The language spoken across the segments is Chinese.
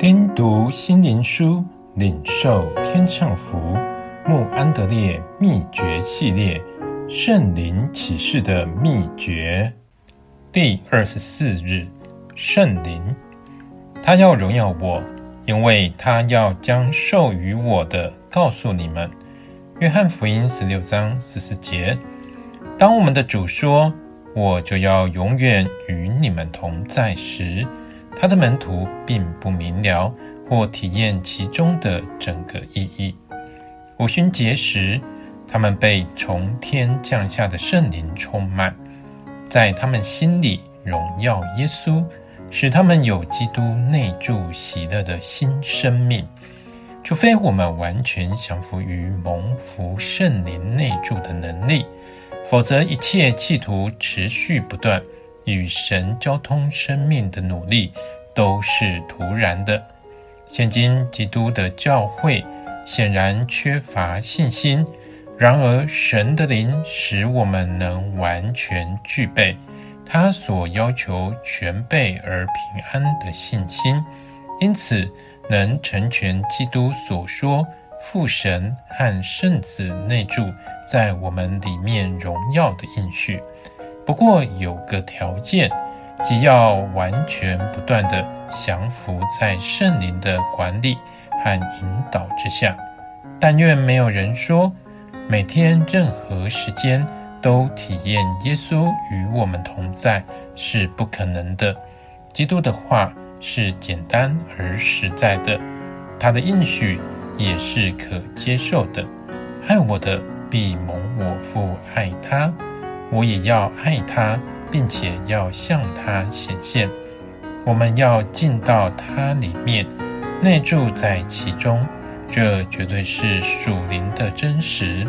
听读心灵书，领受天上福。穆安德烈秘诀系列：圣灵启示的秘诀。第二十四日，圣灵，他要荣耀我，因为他要将授予我的告诉你们。约翰福音十六章十四节。当我们的主说：“我就要永远与你们同在时。”他的门徒并不明了或体验其中的整个意义。五旬节时，他们被从天降下的圣灵充满，在他们心里荣耀耶稣，使他们有基督内住喜乐的新生命。除非我们完全降服于蒙福圣灵内住的能力，否则一切企图持续不断。与神交通生命的努力都是徒然的。现今基督的教会显然缺乏信心，然而神的灵使我们能完全具备他所要求全备而平安的信心，因此能成全基督所说父神和圣子内住在我们里面荣耀的应许。不过有个条件，即要完全不断地降服在圣灵的管理和引导之下。但愿没有人说，每天任何时间都体验耶稣与我们同在是不可能的。基督的话是简单而实在的，他的应许也是可接受的。爱我的必蒙我父爱他。我也要爱他，并且要向他显现。我们要进到他里面，内住在其中。这绝对是属灵的真实。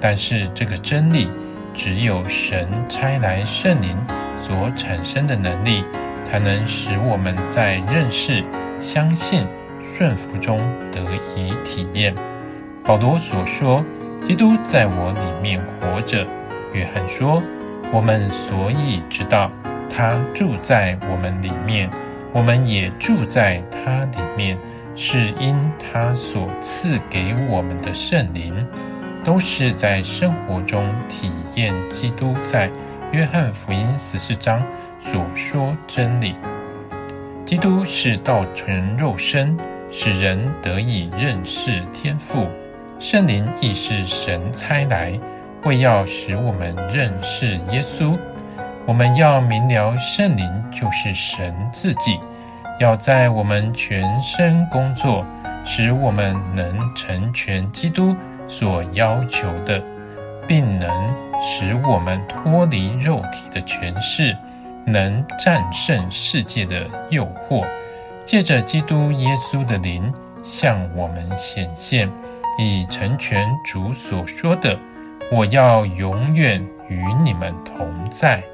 但是这个真理，只有神差来圣灵所产生的能力，才能使我们在认识、相信、顺服中得以体验。保罗所说：“基督在我里面活着。”约翰说：“我们所以知道他住在我们里面，我们也住在他里面，是因他所赐给我们的圣灵，都是在生活中体验基督在约翰福音十四章所说真理。基督是道成肉身，使人得以认识天父。圣灵亦是神差来。”为要使我们认识耶稣，我们要明了圣灵就是神自己，要在我们全身工作，使我们能成全基督所要求的，并能使我们脱离肉体的权势，能战胜世界的诱惑。借着基督耶稣的灵向我们显现，以成全主所说的。我要永远与你们同在。